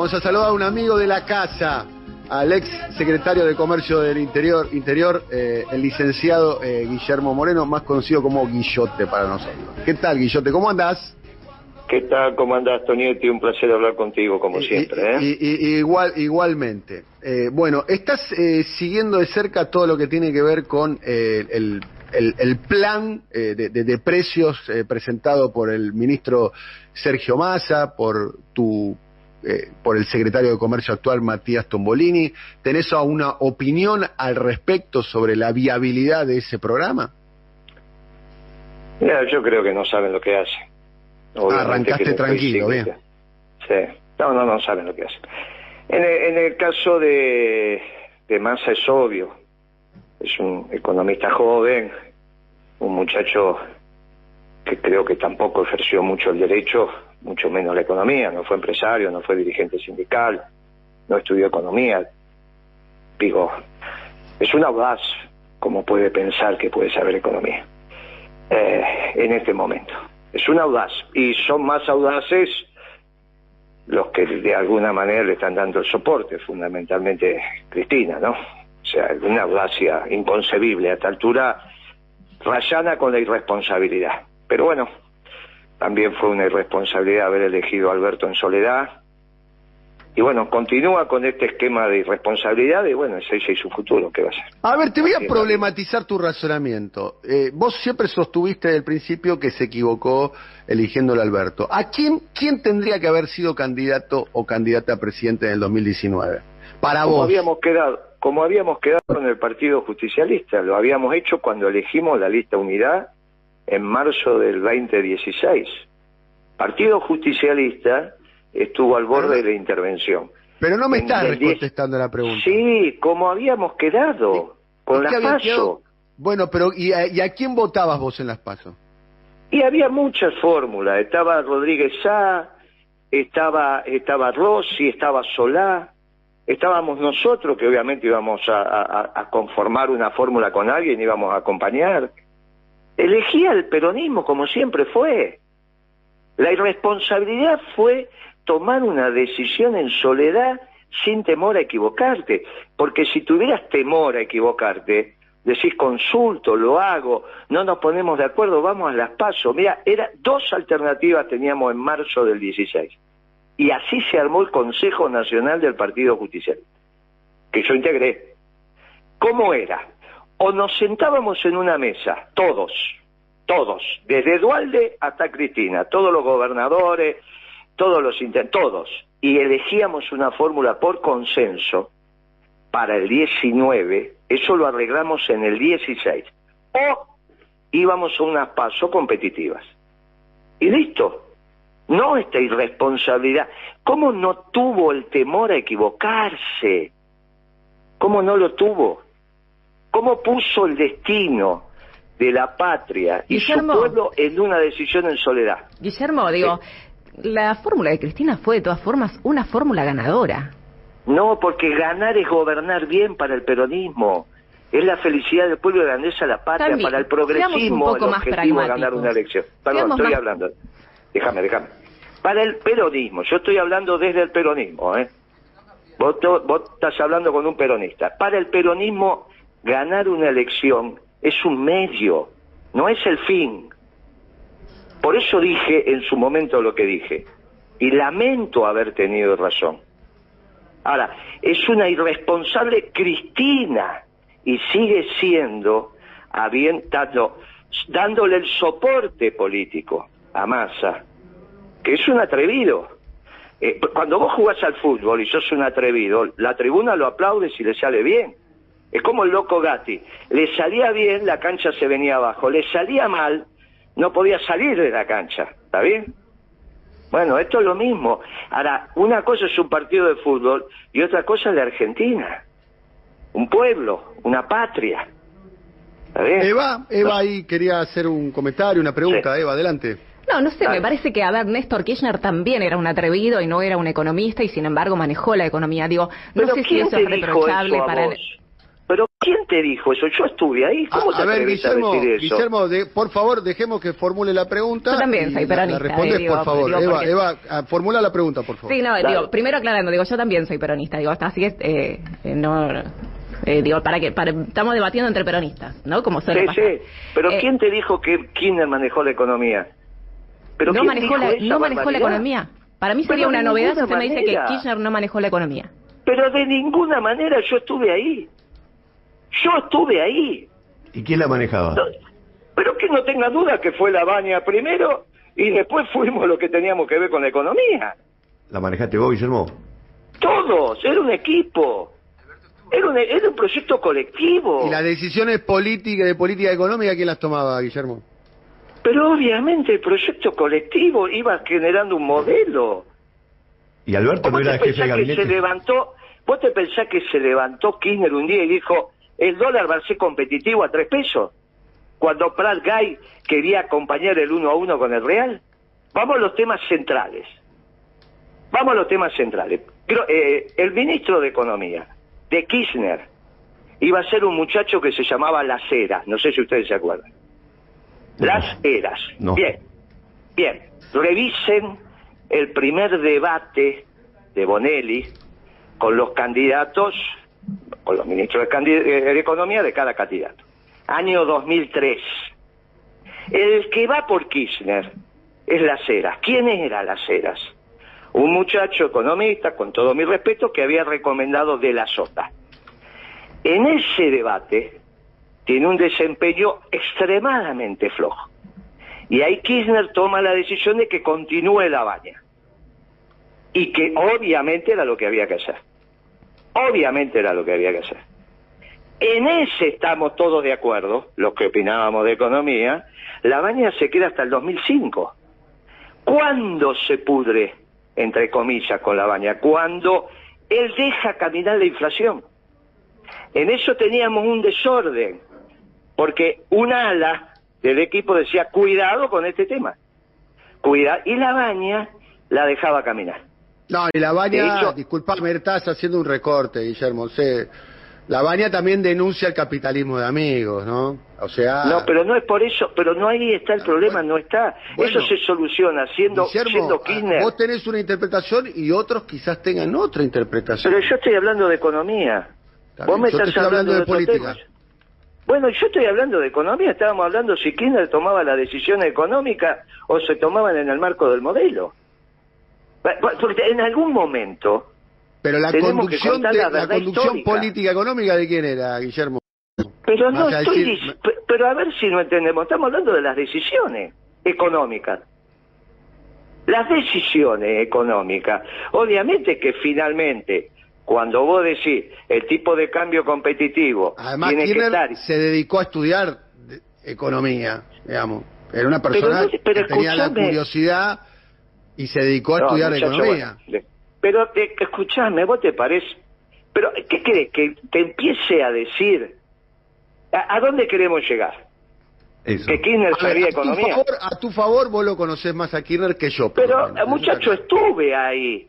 Vamos a saludar a un amigo de la casa, al ex secretario de Comercio del Interior, Interior eh, el licenciado eh, Guillermo Moreno, más conocido como Guillote para nosotros. ¿Qué tal, Guillote? ¿Cómo andás? ¿Qué tal? ¿Cómo andás, Tonietti? Un placer hablar contigo, como siempre. ¿eh? igual, igualmente. Eh, bueno, estás eh, siguiendo de cerca todo lo que tiene que ver con eh, el, el, plan de, de, precios presentado por el ministro Sergio Massa, por tu por el secretario de Comercio actual Matías Tombolini. ¿Tenés una opinión al respecto sobre la viabilidad de ese programa? Mira, yo creo que no saben lo que hacen. Arrancaste tranquilo, bien. Sí, no, no, no saben lo que hacen. En el, en el caso de, de Massa es obvio, es un economista joven, un muchacho que creo que tampoco ejerció mucho el derecho, mucho menos la economía, no fue empresario, no fue dirigente sindical, no estudió economía. Digo, es un audaz como puede pensar que puede saber economía eh, en este momento es un audaz y son más audaces los que de alguna manera le están dando el soporte, fundamentalmente Cristina, ¿no? O sea, una audacia inconcebible a esta altura, rayana con la irresponsabilidad. Pero bueno, también fue una irresponsabilidad haber elegido a Alberto en soledad, y bueno, continúa con este esquema de irresponsabilidad y bueno, ese es su futuro, ¿qué va a ser? A ver, te voy a problematizar tu razonamiento. Eh, vos siempre sostuviste desde el principio que se equivocó eligiéndolo a Alberto. ¿A quién, quién tendría que haber sido candidato o candidata a presidente en el 2019? Para como vos. Habíamos quedado, como habíamos quedado en el Partido Justicialista, lo habíamos hecho cuando elegimos la lista Unidad en marzo del 2016. Partido Justicialista estuvo al borde de la intervención. Pero no me estás contestando la pregunta. Sí, como habíamos quedado con las PASO. Bueno, pero ¿y a, quién votabas vos en las PASO? Y había muchas fórmulas. Estaba Rodríguez Sá, estaba, estaba Rossi, estaba Solá, estábamos nosotros que obviamente íbamos a, a conformar una fórmula con alguien, íbamos a acompañar. Elegía el peronismo como siempre fue. La irresponsabilidad fue tomar una decisión en soledad sin temor a equivocarte, porque si tuvieras temor a equivocarte, decís consulto, lo hago, no nos ponemos de acuerdo, vamos a las pasos. Mira, era dos alternativas teníamos en marzo del 16. Y así se armó el Consejo Nacional del Partido Judicial, que yo integré. ¿Cómo era? O nos sentábamos en una mesa, todos, todos, desde Dualde hasta Cristina, todos los gobernadores, todos los todos, y elegíamos una fórmula por consenso para el 19, eso lo arreglamos en el 16. O íbamos a unas pasos competitivas. Y listo. No esta irresponsabilidad. ¿Cómo no tuvo el temor a equivocarse? ¿Cómo no lo tuvo? ¿Cómo puso el destino de la patria y su pueblo en una decisión en soledad? Guillermo, digo, la fórmula de Cristina fue de todas formas una fórmula ganadora. No, porque ganar es gobernar bien para el peronismo. Es la felicidad del pueblo grandeza de la patria, para el progresismo, el objetivo de ganar una elección. Perdón, estoy hablando. Déjame, déjame. Para el peronismo, yo estoy hablando desde el peronismo, ¿eh? Vos, vos estás hablando con un peronista. Para el peronismo, ganar una elección es un medio, no es el fin. Por eso dije en su momento lo que dije. Y lamento haber tenido razón. Ahora, es una irresponsable Cristina y sigue siendo, habiendo, dándole el soporte político a Massa, que es un atrevido. Eh, cuando vos jugás al fútbol y sos un atrevido, la tribuna lo aplaude si le sale bien. Es como el loco Gatti. Le salía bien, la cancha se venía abajo. Le salía mal, no podía salir de la cancha, ¿está bien? Bueno, esto es lo mismo. Ahora, una cosa es un partido de fútbol y otra cosa es la Argentina. Un pueblo, una patria. ¿Está bien? Eva, Eva ahí quería hacer un comentario, una pregunta. Eva, adelante. No, no sé, me parece que, a ver, Néstor Kirchner también era un atrevido y no era un economista y sin embargo manejó la economía. Digo, no sé si eso es reprochable para... Pero ¿quién te dijo eso? Yo estuve ahí. ¿Cómo a, te a ver, Guillermo, a decir eso? Guillermo de- por favor, dejemos que formule la pregunta. Yo también soy peronista, La respondes, eh, digo, por favor. digo, Eva, porque- Eva, ah, formula la pregunta, por favor. Sí, no, digo, primero aclarando, digo, yo también soy peronista, digo, hasta así es, eh, eh, no, eh, digo, para que, para, estamos debatiendo entre peronistas, ¿no? Como suele Sí, pasar. sí. Pero Eh, ¿quién te dijo que Kirchner manejó la economía? ¿Pero no manejó, la, esa no manejó la barbaridad? economía. Para mí sería Pero una novedad si usted me dice que. Kirchner no manejó la economía. Pero de ninguna manera yo estuve ahí. Yo estuve ahí. ¿Y quién la manejaba? No, pero que no tenga duda que fue la baña primero y después fuimos lo que teníamos que ver con la economía. ¿La manejaste vos, Guillermo? Todos, era un equipo. Era un, era un proyecto colectivo. ¿Y las decisiones políticas de política económica quién las tomaba, Guillermo? Pero obviamente el proyecto colectivo iba generando un modelo. ¿Y Alberto no ¿Vos era te jefe de pensás que se gabinete? levantó, vos te pensás que se levantó Kirchner un día y dijo, el dólar va a ser competitivo a tres pesos? Cuando Prat Gay quería acompañar el uno a uno con el Real. Vamos a los temas centrales. Vamos a los temas centrales. Eh, el ministro de Economía, de Kirchner, iba a ser un muchacho que se llamaba Las Heras. No sé si ustedes se acuerdan. Las Heras. No. Bien. Bien. Revisen el primer debate de Bonelli con los candidatos, con los ministros eh, de Economía de cada candidato. Año 2003. El que va por Kirchner es Las Heras. ¿Quién era Las Heras? Un muchacho economista, con todo mi respeto, que había recomendado de la Sota. En ese debate tiene un desempeño extremadamente flojo. Y ahí Kirchner toma la decisión de que continúe la baña. Y que obviamente era lo que había que hacer. Obviamente era lo que había que hacer. En ese estamos todos de acuerdo, los que opinábamos de economía, la baña se queda hasta el 2005. ¿Cuándo se pudre, entre comillas, con la baña? Cuando él deja caminar la inflación. En eso teníamos un desorden, porque un ala del equipo decía, cuidado con este tema. Cuida y la baña la dejaba caminar. No, y la baña, disculpame, estás haciendo un recorte, Guillermo. sé. la baña también denuncia el capitalismo de amigos, ¿no? O sea... No, pero no es por eso, pero no ahí está el problema, no está. Bueno, eso se soluciona siendo, Guillermo, siendo ah, Kirchner. vos tenés una interpretación y otros quizás tengan otra interpretación. Pero yo estoy hablando de economía. Vos me estás hablando, hablando de de, política. temas. Bueno, yo estoy hablando de economía. Estábamos hablando si Kirchner tomaba las decisiones económicas o se tomaban en el marco del modelo. Porque en algún momento, Pero la conducción, contar de, la la verdad conducción histórica. política económica de quién era, Guillermo. pero no estoy... decir- Pero a ver si no entendemos. Estamos hablando de las decisiones económicas. Las decisiones económicas. Obviamente que finalmente, cuando vos decís el tipo de cambio competitivo Además, tiene que estar... se dedicó a estudiar economía, digamos. Era una persona no- pero que tenía la curiosidad y se dedicó a No, estudiar muchacho, economía. bueno, pero eh, escuchame, vos te parece... Pero, ¿qué crees? Que te empiece a decir... ¿A, a dónde queremos llegar? Eso. Que Kirchner A ver, sabía tu economía. favor, a tu favor, vos lo conocés más a Kirchner que yo. Pero, menos. muchacho, estuve ahí.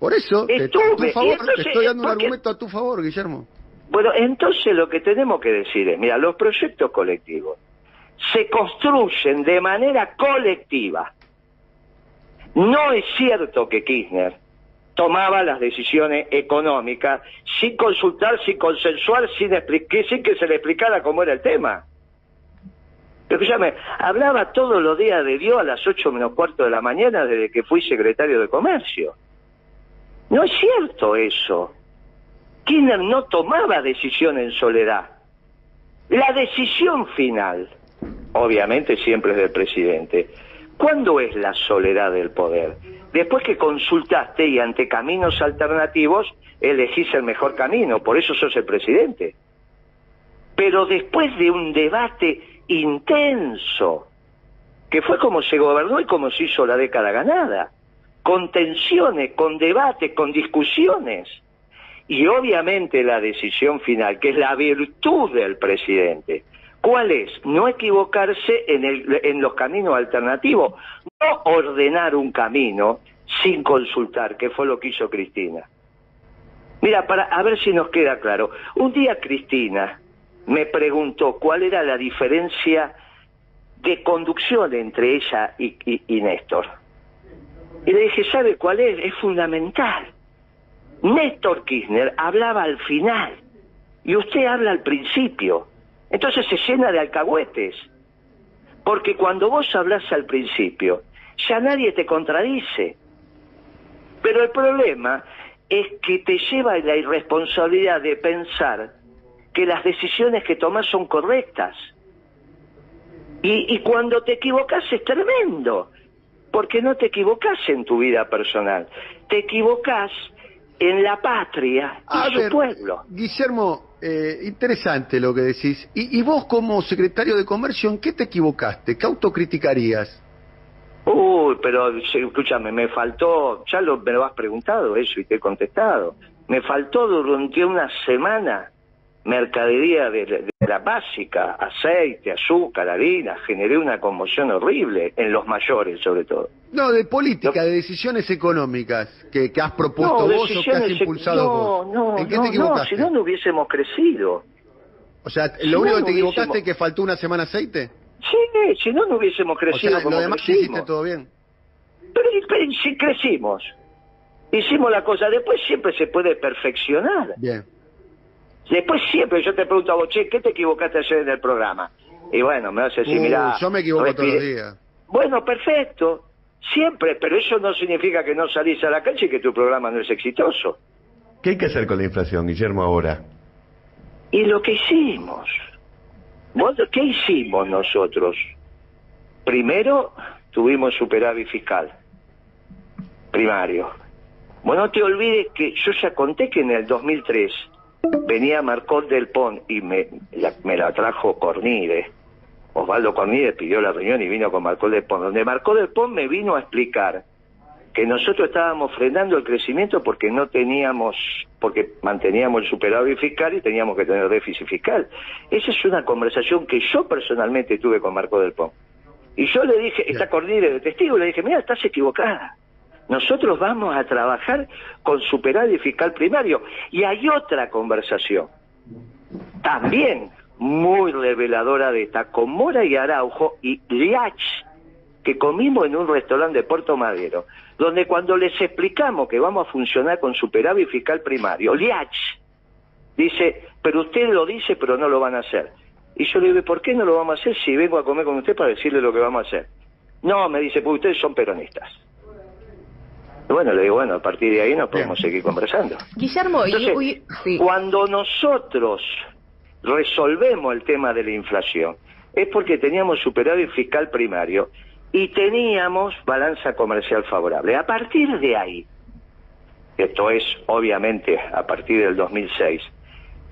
Por eso, te, estuve, y favor, entonces, te estoy dando un argumento a tu favor, Guillermo. Bueno, entonces lo que tenemos que decir es, mira, los proyectos colectivos se construyen de manera colectiva. No es cierto que Kirchner tomaba las decisiones económicas sin consultar, sin consensuar, sin, sin que se le explicara cómo era el tema. Pero escúchame, hablaba todos los días de Dios a las ocho menos cuarto de la mañana desde que fui secretario de Comercio. No es cierto eso. Kirchner no tomaba decisión en soledad. La decisión final, obviamente siempre es del presidente. ¿Cuándo es la soledad del poder? Después que consultaste y ante caminos alternativos elegís el mejor camino, por eso sos el presidente. Pero después de un debate intenso, que fue como se gobernó y como se hizo la década ganada, con tensiones, con debates, con discusiones. Y obviamente la decisión final, que es la virtud del presidente, ¿cuál es? No equivocarse en, el- los caminos alternativos, no ordenar un camino sin consultar, que fue lo que hizo Cristina. Mira, para a ver si nos queda claro. Un día Cristina me preguntó cuál era la diferencia de conducción entre ella y, y- y Néstor. Y le dije, ¿sabe cuál es? Es fundamental. Néstor Kirchner hablaba al final y usted habla al principio. Entonces se llena de alcahuetes. Porque cuando vos hablas al principio, ya nadie te contradice. Pero el problema es que te lleva a la irresponsabilidad de pensar que las decisiones que tomas son correctas. Y, y cuando te equivocas es tremendo, porque no te equivocas en tu vida personal, te equivocas en la patria y A su ver, pueblo. Guillermo, eh, interesante lo que decís. Y, vos como secretario de Comercio, ¿en qué te equivocaste? ¿Qué autocriticarías? Uy, pero escúchame, me faltó, ya lo, me lo has preguntado eso y te he contestado. Me faltó durante una semana mercadería de, de la básica, aceite, azúcar, harina, generé una conmoción horrible en los mayores sobre todo. No, de política, No. de decisiones económicas que, que has propuesto no, vos o que has decisiones- impulsado no, vos. No, ¿En qué no, te equivocaste? si no, no hubiésemos crecido. O sea, si lo único que te equivocaste es que faltó una semana aceite. Sí, si no, no hubiésemos O crecido sea, como lo demás crecimos. hiciste todo bien. Pero, pero sí crecimos. Hicimos la cosa. Después siempre se puede perfeccionar. Bien. Después siempre yo te pregunto a vos, che, ¿qué te equivocaste ayer en el programa? Y bueno, me vas a decir, Uh, mira... yo me equivoco todos los días. Bueno, perfecto. Siempre, pero eso no significa que no salís a la calle y que tu programa no es exitoso. ¿Qué hay que hacer con la inflación, Guillermo, ahora? Y lo que hicimos. ¿Vos ¿Qué hicimos nosotros? Primero, tuvimos superávit fiscal. Primario. Bueno, no te olvides que yo ya conté que en el 2003 venía Marcón del Pon y me la, me la trajo Cornide. Osvaldo Cornide pidió la reunión y vino con Marcón del Pon, donde Marcón del Pon me vino a explicar que nosotros estábamos frenando el crecimiento porque no teníamos, porque manteníamos el superávit fiscal y teníamos que tener déficit fiscal. Esa es una conversación que yo personalmente tuve con Marco del Pon. Y yo le dije, está Cornide de testigo, le dije, mira, estás equivocada. Nosotros vamos a trabajar con superávit fiscal primario. Y hay otra conversación, también muy reveladora de esta, con Mora y Araujo y Liach, que comimos en un restaurante de Puerto Madero, donde cuando les explicamos que vamos a funcionar con superávit fiscal primario, Liach dice, pero usted lo dice, pero no lo van a hacer. Y yo le digo, ¿por qué no lo vamos a hacer si vengo a comer con usted para decirle lo que vamos a hacer? No, me dice, pues ustedes son peronistas. Y bueno, le digo, bueno, a partir de ahí no podemos seguir conversando. Guillermo, y, sí. cuando nosotros resolvemos el tema de la inflación, es porque teníamos superávit fiscal primario y teníamos balanza comercial favorable. A partir de ahí, esto es obviamente a partir del 2006,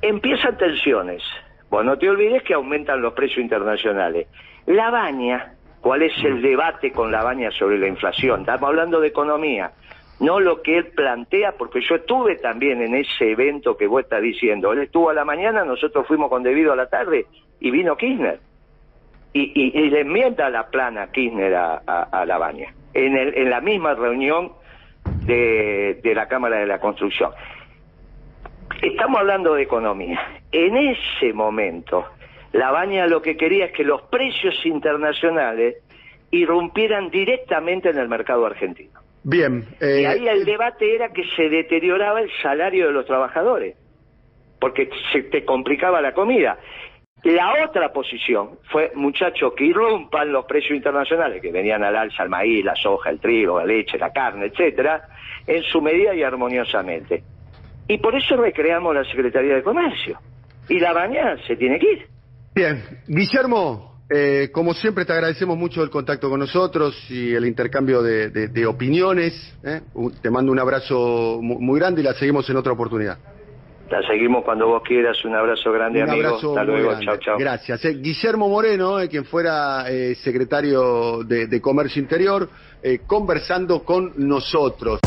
empiezan tensiones. Vos no te olvides que aumentan los precios internacionales. La baña, ¿cuál es el debate con la baña sobre la inflación? Estamos hablando de economía, no lo que él plantea, porque yo estuve también en ese evento que vos estás diciendo. Él estuvo a la mañana, nosotros fuimos con debido a la tarde y vino Kirchner. Y, y- y le enmienda la plana Kirchner a, a, la baña, en, el- en la misma reunión de la Cámara de la Construcción. Estamos hablando de economía. En ese momento, la baña lo que quería es que los precios internacionales irrumpieran directamente en el mercado argentino. Bien. eh, Y ahí el debate era que se deterioraba el salario de los trabajadores, porque se te complicaba la comida. La otra posición fue, muchachos, que irrumpan los precios internacionales, que venían al alza el maíz, la soja, el trigo, la leche, la carne, etcétera, en su medida y armoniosamente. Y por eso recreamos la Secretaría de Comercio. Y la baña se tiene que ir. Bien, Guillermo, eh, como siempre te agradecemos mucho el contacto con nosotros y el intercambio de, de- de opiniones. ¿eh? Te mando un abrazo mu- muy grande y la seguimos en otra oportunidad. La seguimos cuando vos quieras. Un abrazo grande, un amigo. abrazo Hasta luego. grande. Chao, chao. Gracias. eh. Guillermo Moreno, eh, quien fuera eh, secretario de, de Comercio Interior, conversando con nosotros.